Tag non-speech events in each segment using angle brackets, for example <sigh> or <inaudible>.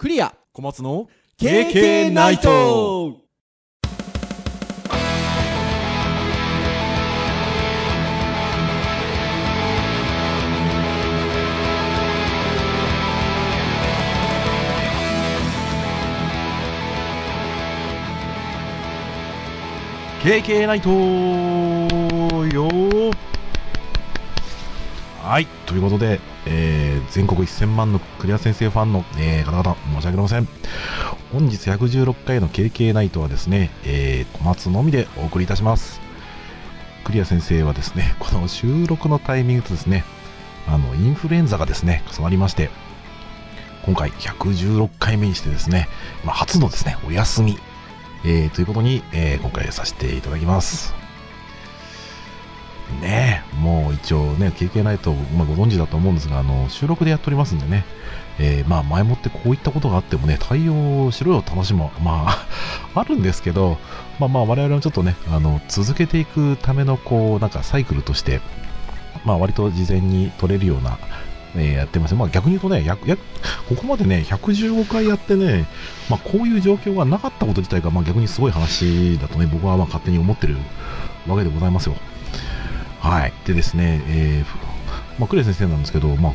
クリア。小松の KK ナイト。ー KK ナイトよーはい。ということで、えー全国1000万のクリア先生ファンの、えー方々申し訳ありません。本日116回の KK ナイトはですね、えー小松のみでお送りいたします。クリア先生はですね <laughs> この収録のタイミングとですねあのインフルエンザがですね重なりまして今回116回目にしてですね、まあ、初のですねお休み。えーということに、えー今回させていただきます。ね、もう一応ね、KK ナイト、まあ、ご存知だと思うんですが、あの、収録でやっておりますんでね、えーまあ、前もってこういったことがあってもね、対応しろよって話も、まあ、<laughs> あるんですけど、まあまあ、我々もちょっとね、あの、続けていくための、こう、なんかサイクルとして、まあ、割と事前に取れるような、えーやってます。まあ、逆に言うとね、ややここまでね、115回やってね、まあ、こういう状況がなかったこと自体が、まあ、逆にすごい話だとね、僕はまあ勝手に思ってるわけでございますよ。はい。でですね、えーまあ、クレ先生なんですけど、まあ、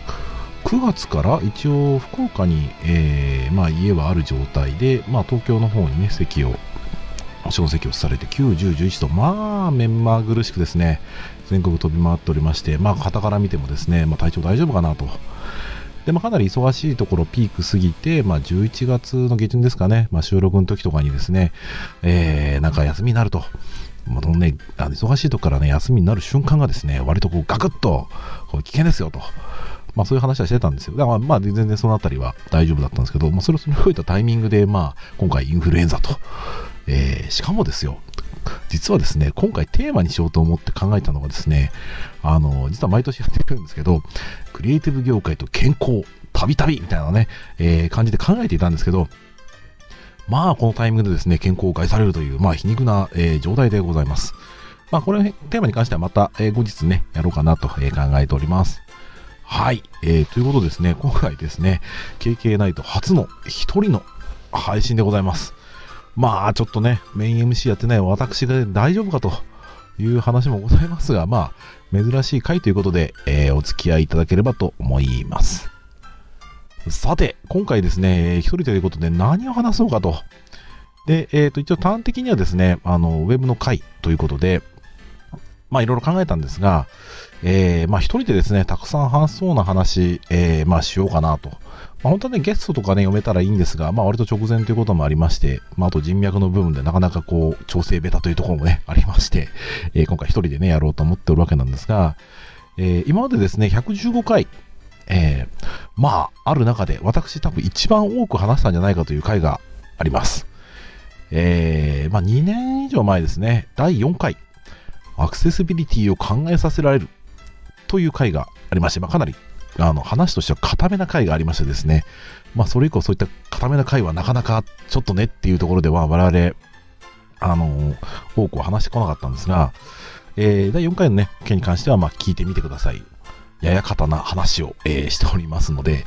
9月から一応福岡に、えーまあ、家はある状態で、まあ、東京の方にね、席を、小席をされて、9、10、11と、まあ、目まぐるしくですね、全国飛び回っておりまして、まあ、傍から見てもですね、まあ、体調大丈夫かなと。で、まあ、かなり忙しいところピーク過ぎて、まあ、11月の下旬ですかね、まあ、収録の時とかにですね、えー、なんか休みになると。もうね、あの忙しいとこからね、休みになる瞬間がですね、割とこうガクッと、こう危険ですよと。まあそういう話はしてたんですよ。だからまあ全然そのあたりは大丈夫だったんですけど、まあそれを乗り越えたタイミングで、まあ今回インフルエンザと。えーしかもですよ、実はですね、今回テーマにしようと思って考えたのがですね、あの、実は毎年やってるんですけど、クリエイティブ業界と健康、たびたびみたいなね、えー感じで考えていたんですけど、まあこのタイミングでですね、健康を害されるという、まあ皮肉な、えー状態でございます。まあこれテーマに関してはまた、えー後日ね、やろうかなと、えー考えております。はい、えーということでですね、今回ですね、KK ナイト初の一人の配信でございます。まあちょっとね、メイン MC やってない私が大丈夫かという話もございますが、まあ珍しい回ということで、えーお付き合いいただければと思います。さて、今回ですね、一人ということで何を話そうかと。で、えっ、と、一応端的にはですね、あの、ウェブの回ということで、まあいろいろ考えたんですが、えーまあ一人でですね、たくさん話そうな話、えーまあしようかなと。まあ本当はね、ゲストとかね、読めたらいいんですが、まあ割と直前ということもありまして、まああと人脈の部分でなかなかこう、調整ベタというところもね、<laughs> ありまして、えー今回一人でね、やろうと思っておるわけなんですが、えー今までですね、115回、えーまあ、ある中で、私多分一番多く話したんじゃないかという回があります。えーまあ2年以上前ですね、第4回、アクセシビリティを考えさせられるという回がありまして、まあ、かなりあの話としては固めな回がありましてですね、まあ、それ以降そういった固めな回はなかなかちょっとねっていうところでは我々、あの多くは話してこなかったんですが、えー第4回のね、件に関してはま聞いてみてください。やや方な話を、えーしておりますので、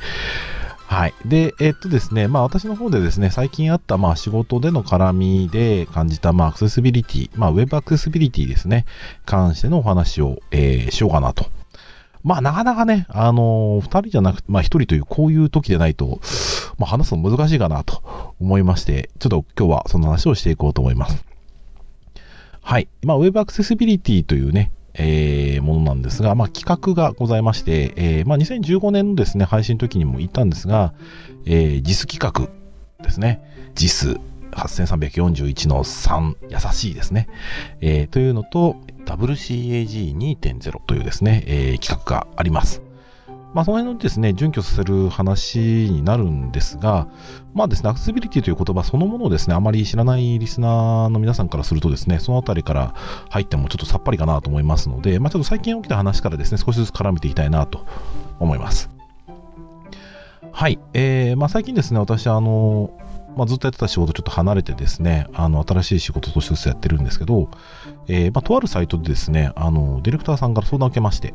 はい。で、えっとですね、まあ私の方でですね、最近あったまあ仕事での絡みで感じたまあアクセシビリティ、まあウェブアクセシビリティですね、関してのお話を、えーしようかなと。まあなかなかね、あのー二人じゃなくて、まあ一人というこういう時でないと、まあ話すの難しいかなと思いまして、ちょっと今日はその話をしていこうと思います。はい。まあウェブアクセシビリティというね、えーものなんですが、まあ、企画がございまして、えーまあ、2015年のですね、配信の時にも言ったんですが、えー JIS 企画ですね。JIS 8341の3、優しいですね。えーというのと、WCAG2.0 というですね、えー企画があります。まあ、その辺のですね、準拠させる話になるんですが、まあですね、アクセビリティという言葉そのものをですね、あまり知らないリスナーの皆さんからするとですね、そのあたりから入ってもちょっとさっぱりかなと思いますので、まあちょっと最近起きた話からですね、少しずつ絡めていきたいなと思います。はい。えー、まあ最近ですね、私、あの、まあ、ずっとやってた仕事ちょっと離れてですね、あの、新しい仕事としてずつやってるんですけど、えー、まあとあるサイトでですね、あの、ディレクターさんから相談を受けまして、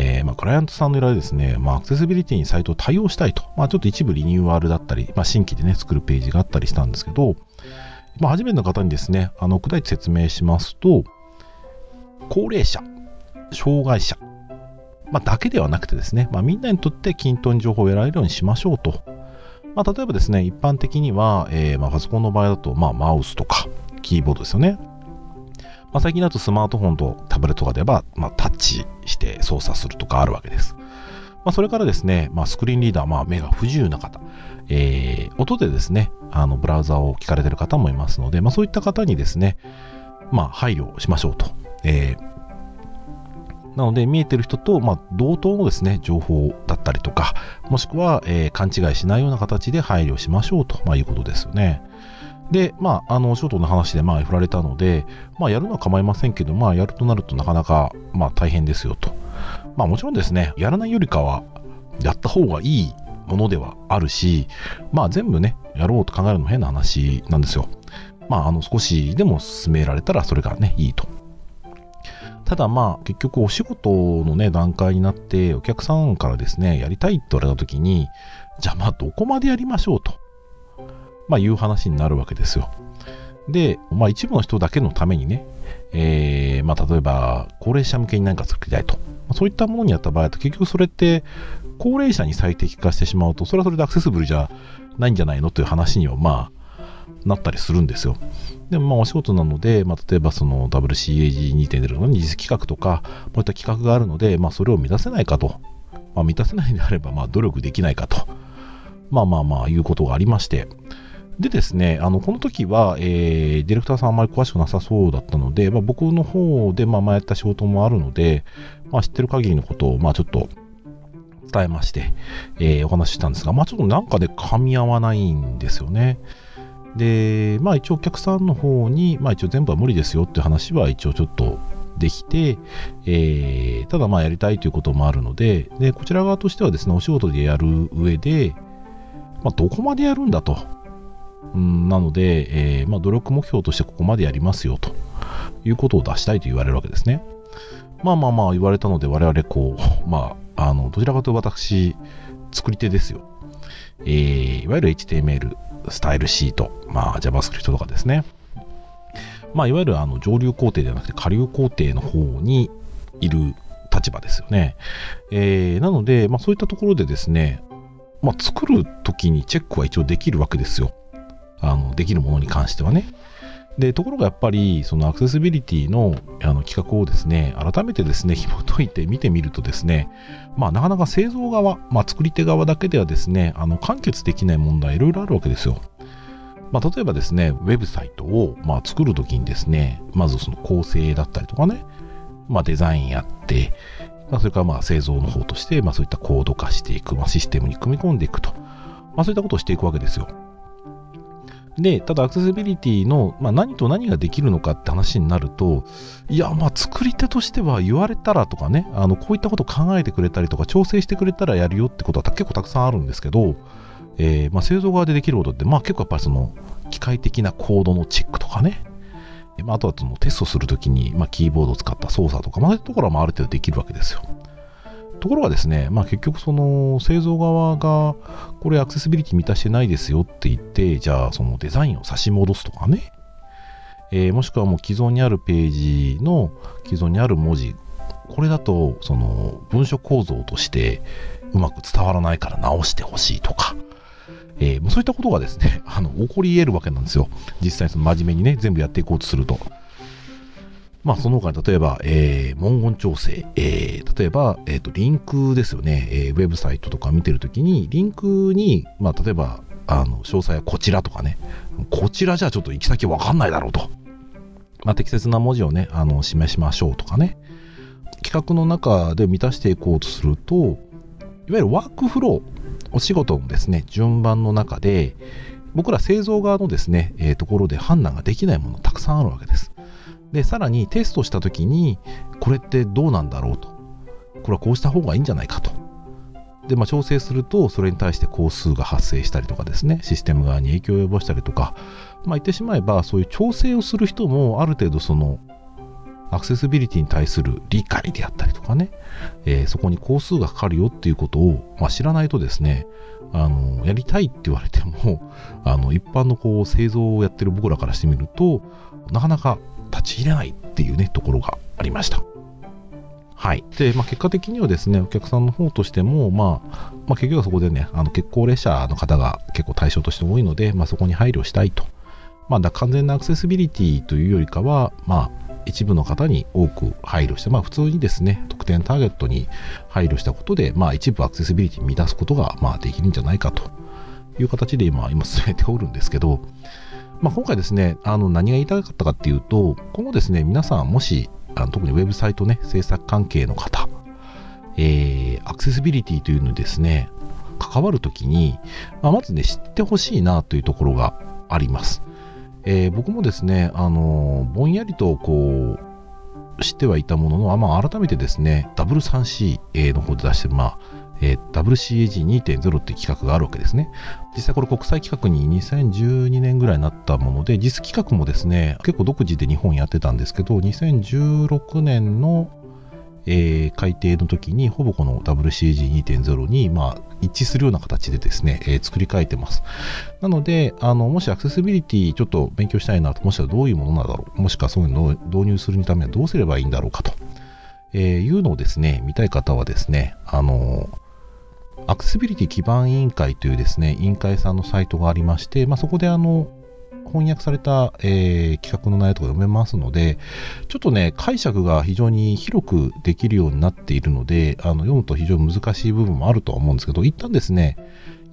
えー、まあ、クライアントさんの依頼ですね、まあ、アクセシビリティにサイトを対応したいと、まあ、ちょっと一部リニューアルだったり、まあ、新規でね、作るページがあったりしたんですけど、まあ、初めての方にですね、あの、砕いて説明しますと、高齢者、障害者、まあ、だけではなくてですね、まあ、みんなにとって均等に情報を得られるようにしましょうと。まあ、例えばですね、一般的には、えー、ま、パソコンの場合だと、まあ、マウスとか、キーボードですよね。まあ、最近だとスマートフォンとタブレットとかでは、まあ、タッチして操作するとかあるわけです。まあ、それからですね、まあ、スクリーンリーダー、まあ、目が不自由な方、えー、音でですね、あの、ブラウザを聞かれてる方もいますので、まあ、そういった方にですね、まあ、配慮しましょうと。えー、なので、見えてる人と、まあ、同等のですね、情報だったりとか、もしくは、えー、勘違いしないような形で配慮しましょうと、まあ、いうことですよね。で、まあ、あの、ショートの話で、まあ、振られたので、まあ、やるのは構いませんけど、まあ、やるとなるとなかなか、まあ、大変ですよと。まあ、もちろんですね、やらないよりかは、やった方がいいものではあるし、まあ、全部ね、やろうと考えるのも変な話なんですよ。まあ、あの、少しでも進められたら、それがね、いいと。ただまあ結局お仕事のね段階になってお客さんからですねやりたいって言われた時にじゃあまあどこまでやりましょうとまあいう話になるわけですよでまあ一部の人だけのためにねえー、まあ例えば高齢者向けに何か作りたいとそういったものにやった場合だと結局それって高齢者に最適化してしまうとそれはそれでアクセスブルじゃないんじゃないのという話にはまあなったりするんですよ。でもまあお仕事なので、まあ、例えばその WCAG2.0 の二次企画とか、こういった企画があるので、まあ、それを満たせないかと。まあ、満たせないんであれば、まあ、努力できないかと。まあまあまあ、いうことがありまして。でですね、あの、この時は、えー、ディレクターさんあんまり詳しくなさそうだったので、まあ、僕の方で、まあ、前やった仕事もあるので、まあ、知ってる限りのことを、まあ、ちょっと、伝えまして、えー、お話ししたんですが、まあ、ちょっとなんかで噛み合わないんですよね。で、まあ一応お客さんの方に、まあ一応全部は無理ですよって話は一応ちょっとできて、えー、ただまあやりたいということもあるので、で、こちら側としてはですね、お仕事でやる上で、まあどこまでやるんだと。うん、なので、えー、まあ努力目標としてここまでやりますよということを出したいと言われるわけですね。まあまあまあ言われたので我々こう、<laughs> まあ、あの、どちらかというと私、作り手ですよ。えー、いわゆる HTML、スタイルシート、まあ、JavaScript とかですね。まあ、いわゆるあの上流工程ではなくて下流工程の方にいる立場ですよね。えー、なので、まあ、そういったところでですね、まあ、作るときにチェックは一応できるわけですよ。あの、できるものに関してはね。で、ところがやっぱり、そのアクセシビリティのあの企画をですね、改めてですね、紐解いて見てみるとですね、まあ、なかなか製造側、まあ、作り手側だけではですね、あの、完結できない問題いろいろあるわけですよ。まあ、例えばですね、ウェブサイトを、まあ、作るときにですね、まずその構成だったりとかね、まあ、デザインやって、まあ、それからまあ製造の方として、まあ、そういったコード化していく、まあ、システムに組み込んでいくと、まあ、そういったことをしていくわけですよ。で、ただアクセシビリティの、まあ、何と何ができるのかって話になると、いや、まあ、作り手としては言われたらとかね、あの、こういったことを考えてくれたりとか、調整してくれたらやるよってことは結構たくさんあるんですけど、えー、まあ、製造側でできることって、まあ、結構やっぱりその、機械的なコードのチェックとかね、まあ、あとはそのテストするときに、まあ、キーボードを使った操作とか、まあ、そういうところはある程度できるわけですよ。ところがですね、まあ、結局その製造側がこれアクセシビリティ満たしてないですよって言って、じゃあそのデザインを差し戻すとかね、えー、もしくはもう既存にあるページの既存にある文字、これだとその文書構造としてうまく伝わらないから直してほしいとか、えー、そういったことがですね、あの起こり得るわけなんですよ。実際その真面目にね、全部やっていこうとすると。まあ、その他に例えば、えー、文言調整、えー、例えば、えーと、リンクですよね、えー、ウェブサイトとか見てるときに、リンクに、まあ、例えば、あの、詳細はこちらとかね、こちらじゃちょっと行き先わかんないだろうと。まあ、適切な文字をね、あの、示しましょうとかね。企画の中で満たしていこうとすると、いわゆるワークフロー、お仕事のですね、順番の中で、僕ら製造側のですね、えー、ところで判断ができないものたくさんあるわけです。で、さらにテストした時に、これってどうなんだろうと。これはこうした方がいいんじゃないかと。で、まあ、調整すると、それに対して工数が発生したりとかですね、システム側に影響を及ぼしたりとか、まあ、言ってしまえば、そういう調整をする人も、ある程度その、アクセシビリティに対する理解であったりとかね、えー、そこに工数がかかるよっていうことを、まあ、知らないとですね、あの、やりたいって言われても、あの、一般のこう、製造をやってる僕らからしてみると、なかなか立ち入れないっていうね、ところがありました。はい。で、まあ、結果的にはですね、お客さんの方としても、まあ、まあ、結局はそこでね、あの、結構列車の方が結構対象として多いので、まあ、そこに配慮したいと。まあ、完全なアクセシビリティというよりかは、まあ、一部の方に多く配慮して、まあ、普通にですね、特典ターゲットに配慮したことで、まあ、一部アクセシビリティに乱すことが、まあ、できるんじゃないかという形で今、今進めておるんですけど、まあ、今回ですね、あの何が言いたかったかっていうと、今後ですね、皆さんもし、あの特にウェブサイトね、制作関係の方、えー、アクセシビリティというのにですね、関わるときに、まあ、まずね、知ってほしいなというところがあります。えー、僕もですね、あのぼんやりとこう、知ってはいたものの、あまあ、改めてですね、W3C の方で出してる、まあ、えー、WCAG2.0 っていう企画があるわけですね。実際これ国際企画に2012年ぐらいになったもので、実企画もですね、結構独自で日本やってたんですけど、2016年のえー、改定の時にほぼこの WCAG2.0 に、まあ、一致するような形でですね、えー、作り変えてます。なので、あの、もしアクセシビリティちょっと勉強したいなと、もしくはどういうものなんだろう、もしくはそういうのを導入するためにはどうすればいいんだろうかと、えー、いうのをですね、見たい方はですね、あの、アクセシビリティ基盤委員会というですね、委員会さんのサイトがありまして、まあ、そこであの、翻訳された、えー、企画の内容とか読めますので、ちょっとね、解釈が非常に広くできるようになっているので、あの読むと非常に難しい部分もあるとは思うんですけど、一旦ですね、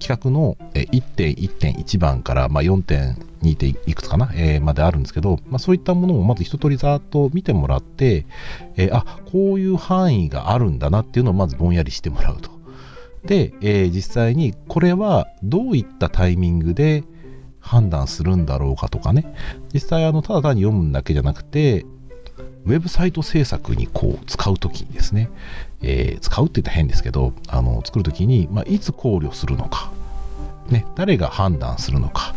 企画の1.1.1番から、まあ、4.2. 点いくつかな、えー、まであるんですけど、まあ、そういったものをまず一通りざーっと見てもらって、えー、あこういう範囲があるんだなっていうのをまずぼんやりしてもらうと。で、えー、実際にこれはどういったタイミングで、判断するんだろうかとかね。実際あのただ単に読むだけじゃなくてウェブサイト制作にこう使うときにですね、えー、使うって言ったら変ですけどあの作るときに、まあ、いつ考慮するのか、ね、誰が判断するのか。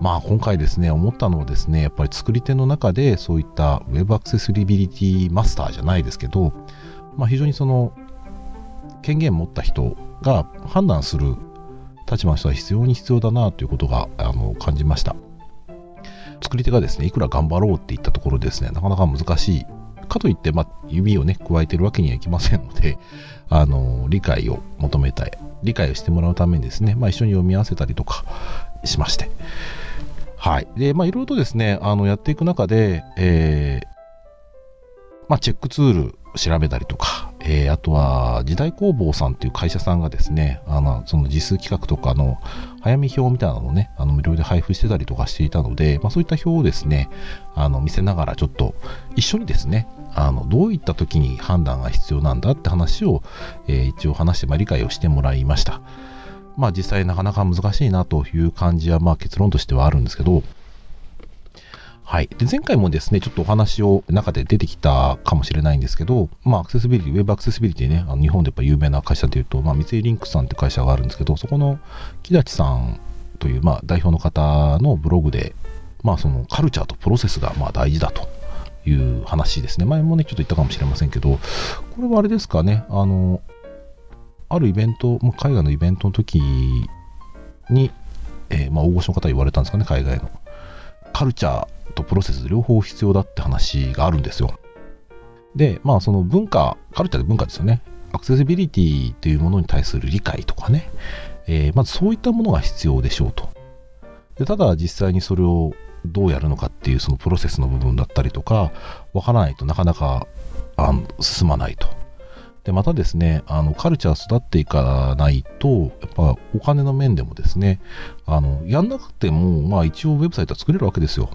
まあ今回ですね思ったのはですねやっぱり作り手の中でそういったウェブアクセシビリティマスターじゃないですけど、まあ、非常にその権限持った人が判断する立場の人は必要に必要だなということがあの感じました。作り手がですねいくら頑張ろうっていったところですねなかなか難しい。かといって、まあ、指をね加えてるわけにはいきませんので <laughs> あの理解を求めたい。理解をしてもらうためにですね、まあ、一緒に読み合わせたりとかしまして。はい。でまあいろいろとですねあのやっていく中で、えーまあ、チェックツール調べたりとか、えー、あとは時代工房さんっていう会社さんがですね、あの、その実数企画とかの早見表みたいなのをね、あの無料で配布してたりとかしていたので、まあそういった表をですね、あの見せながらちょっと一緒にですね、あの、どういった時に判断が必要なんだって話を、えー、一応話して、まあ理解をしてもらいました。まあ実際なかなか難しいなという感じは、まあ結論としてはあるんですけど、はい。で、前回もですね、ちょっとお話を中で出てきたかもしれないんですけど、まあ、アクセシビリティ、ウェブアクセシビリティね、あの日本でやっぱ有名な会社でいうと、まあ、三井リンクさんって会社があるんですけど、そこの木立さんという、まあ、代表の方のブログで、まあ、そのカルチャーとプロセスがまあ大事だという話ですね。前もね、ちょっと言ったかもしれませんけど、これはあれですかね、あの、あるイベント、海外のイベントの時に、えー、まあ、大御所の方言われたんですかね、海外の。カルチャーとプロセス両方必要だって話があるんですよ。で、まあその文化、カルチャーで文化ですよね。アクセシビリティというものに対する理解とかね、えー、まずそういったものが必要でしょうと。でただ実際にそれをどうやるのかっていうそのプロセスの部分だったりとか、わからないとなかなかあの進まないと。で、またですね、あの、カルチャー育っていかないと、やっぱお金の面でもですね、あの、やんなくても、まあ一応ウェブサイトは作れるわけですよ。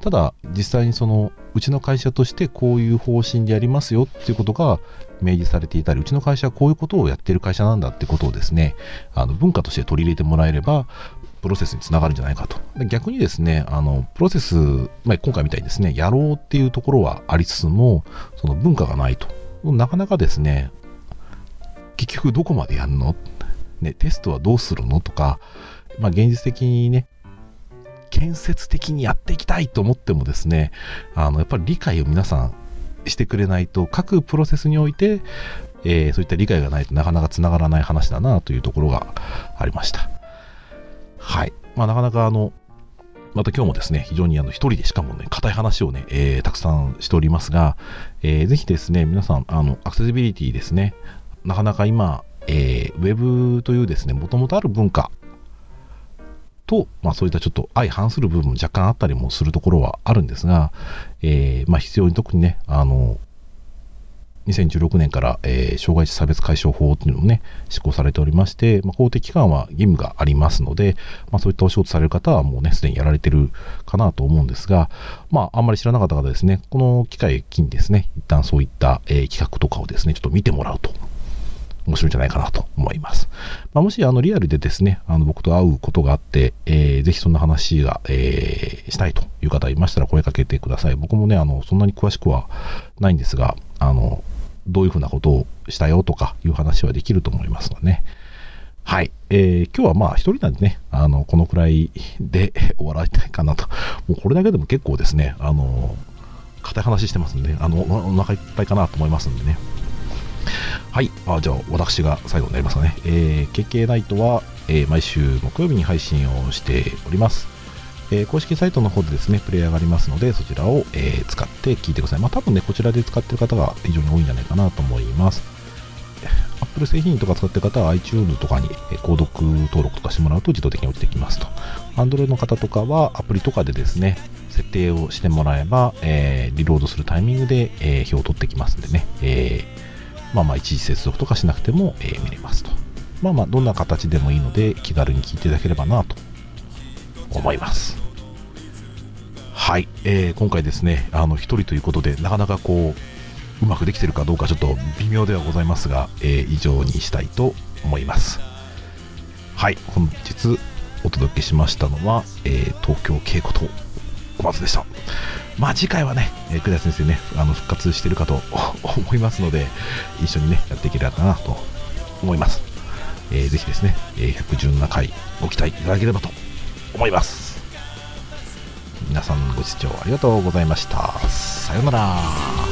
ただ実際にそのうちの会社としてこういう方針でやりますよっていうことが明示されていたりうちの会社はこういうことをやってる会社なんだってことをですねあの文化として取り入れてもらえればプロセスにつながるんじゃないかと。逆にですねあのプロセス、まあ、今回みたいにですねやろうっていうところはありつつもその文化がないと。なかなかですね結局どこまでやるの、ね、テストはどうするの？とか、まあ、現実的にね建設的にやっていきたいと思ってもですね、あの、やっぱり理解を皆さんしてくれないと、各プロセスにおいて、えー、そういった理解がないとなかなかつながらない話だなというところがありました。はい。まあ、なかなかあの、また今日もですね、非常にあの一人でしかもね、硬い話をね、えー、たくさんしておりますが、えー、ぜひですね、皆さん、あの、アクセシビリティですね、なかなか今、えー、ウェブというですね、もともとある文化と、まあそういったちょっと相反する部分も若干あったりもするところはあるんですが、えー、まあ必要に特にね、あの、2016年から、えー、障害者差別解消法というのもね、施行されておりまして、まあ、公的機関は義務がありますので、まあ、そういったお仕事される方はもうね、すでにやられてるかなと思うんですが、まあ、あんまり知らなかった方ですね、この機会を機にですね、一旦そういった、えー、企画とかをですね、ちょっと見てもらうと。面白いんじゃないかなと思います。まあ、もしあのリアルでですね、あの僕と会うことがあって、えー、ぜひそんな話が、えー、したいという方いましたら声かけてください。僕もね、あのそんなに詳しくはないんですが、あのどういうふうなことをしたよとかいう話はできると思いますのでね。はい。えー、今日はまあ一人なんでね、あの、このくらいで <laughs> 終わらたいかなと。もうこれだけでも結構ですね、あの、硬い話してますんで、あの、お腹いっぱいかなと思いますんでね。はい。あじゃあ、私が最後になりますかね。えー、KK ナイトは、えー、毎週木曜日に配信をしております。えー、公式サイトの方でですね、プレイヤーがありますので、そちらを、えー、使って聞いてください。まあ多分ね、こちらで使ってる方が非常に多いんじゃないかなと思います。Apple 製品とか使ってる方は iTunes とかにえ購読登録とかしてもらうと自動的に落ちてきますと。Android の方とかはアプリとかでですね、設定をしてもらえば、え、リロードするタイミングで、え、表を取ってきますんでね、えー、まあまあ一時接続とかしなくても、えー、見れますと。まあまあどんな形でもいいので気軽に聞いていただければなと思います。はい、えー、今回ですね、あの、一人ということで、なかなかこう、うまくできてるかどうかちょっと微妙ではございますが、えー、以上にしたいと思います。はい、本日お届けしましたのは、えー、東京稽古と松でした。まあ次回はね、えー、久田先生ね、あの復活してるかと <laughs> 思いますので、一緒にね、やっていければなと思います。えー、ぜひですね、えー、117回ご期待いただければと思います。皆さんご視聴ありがとうございました。さようなら。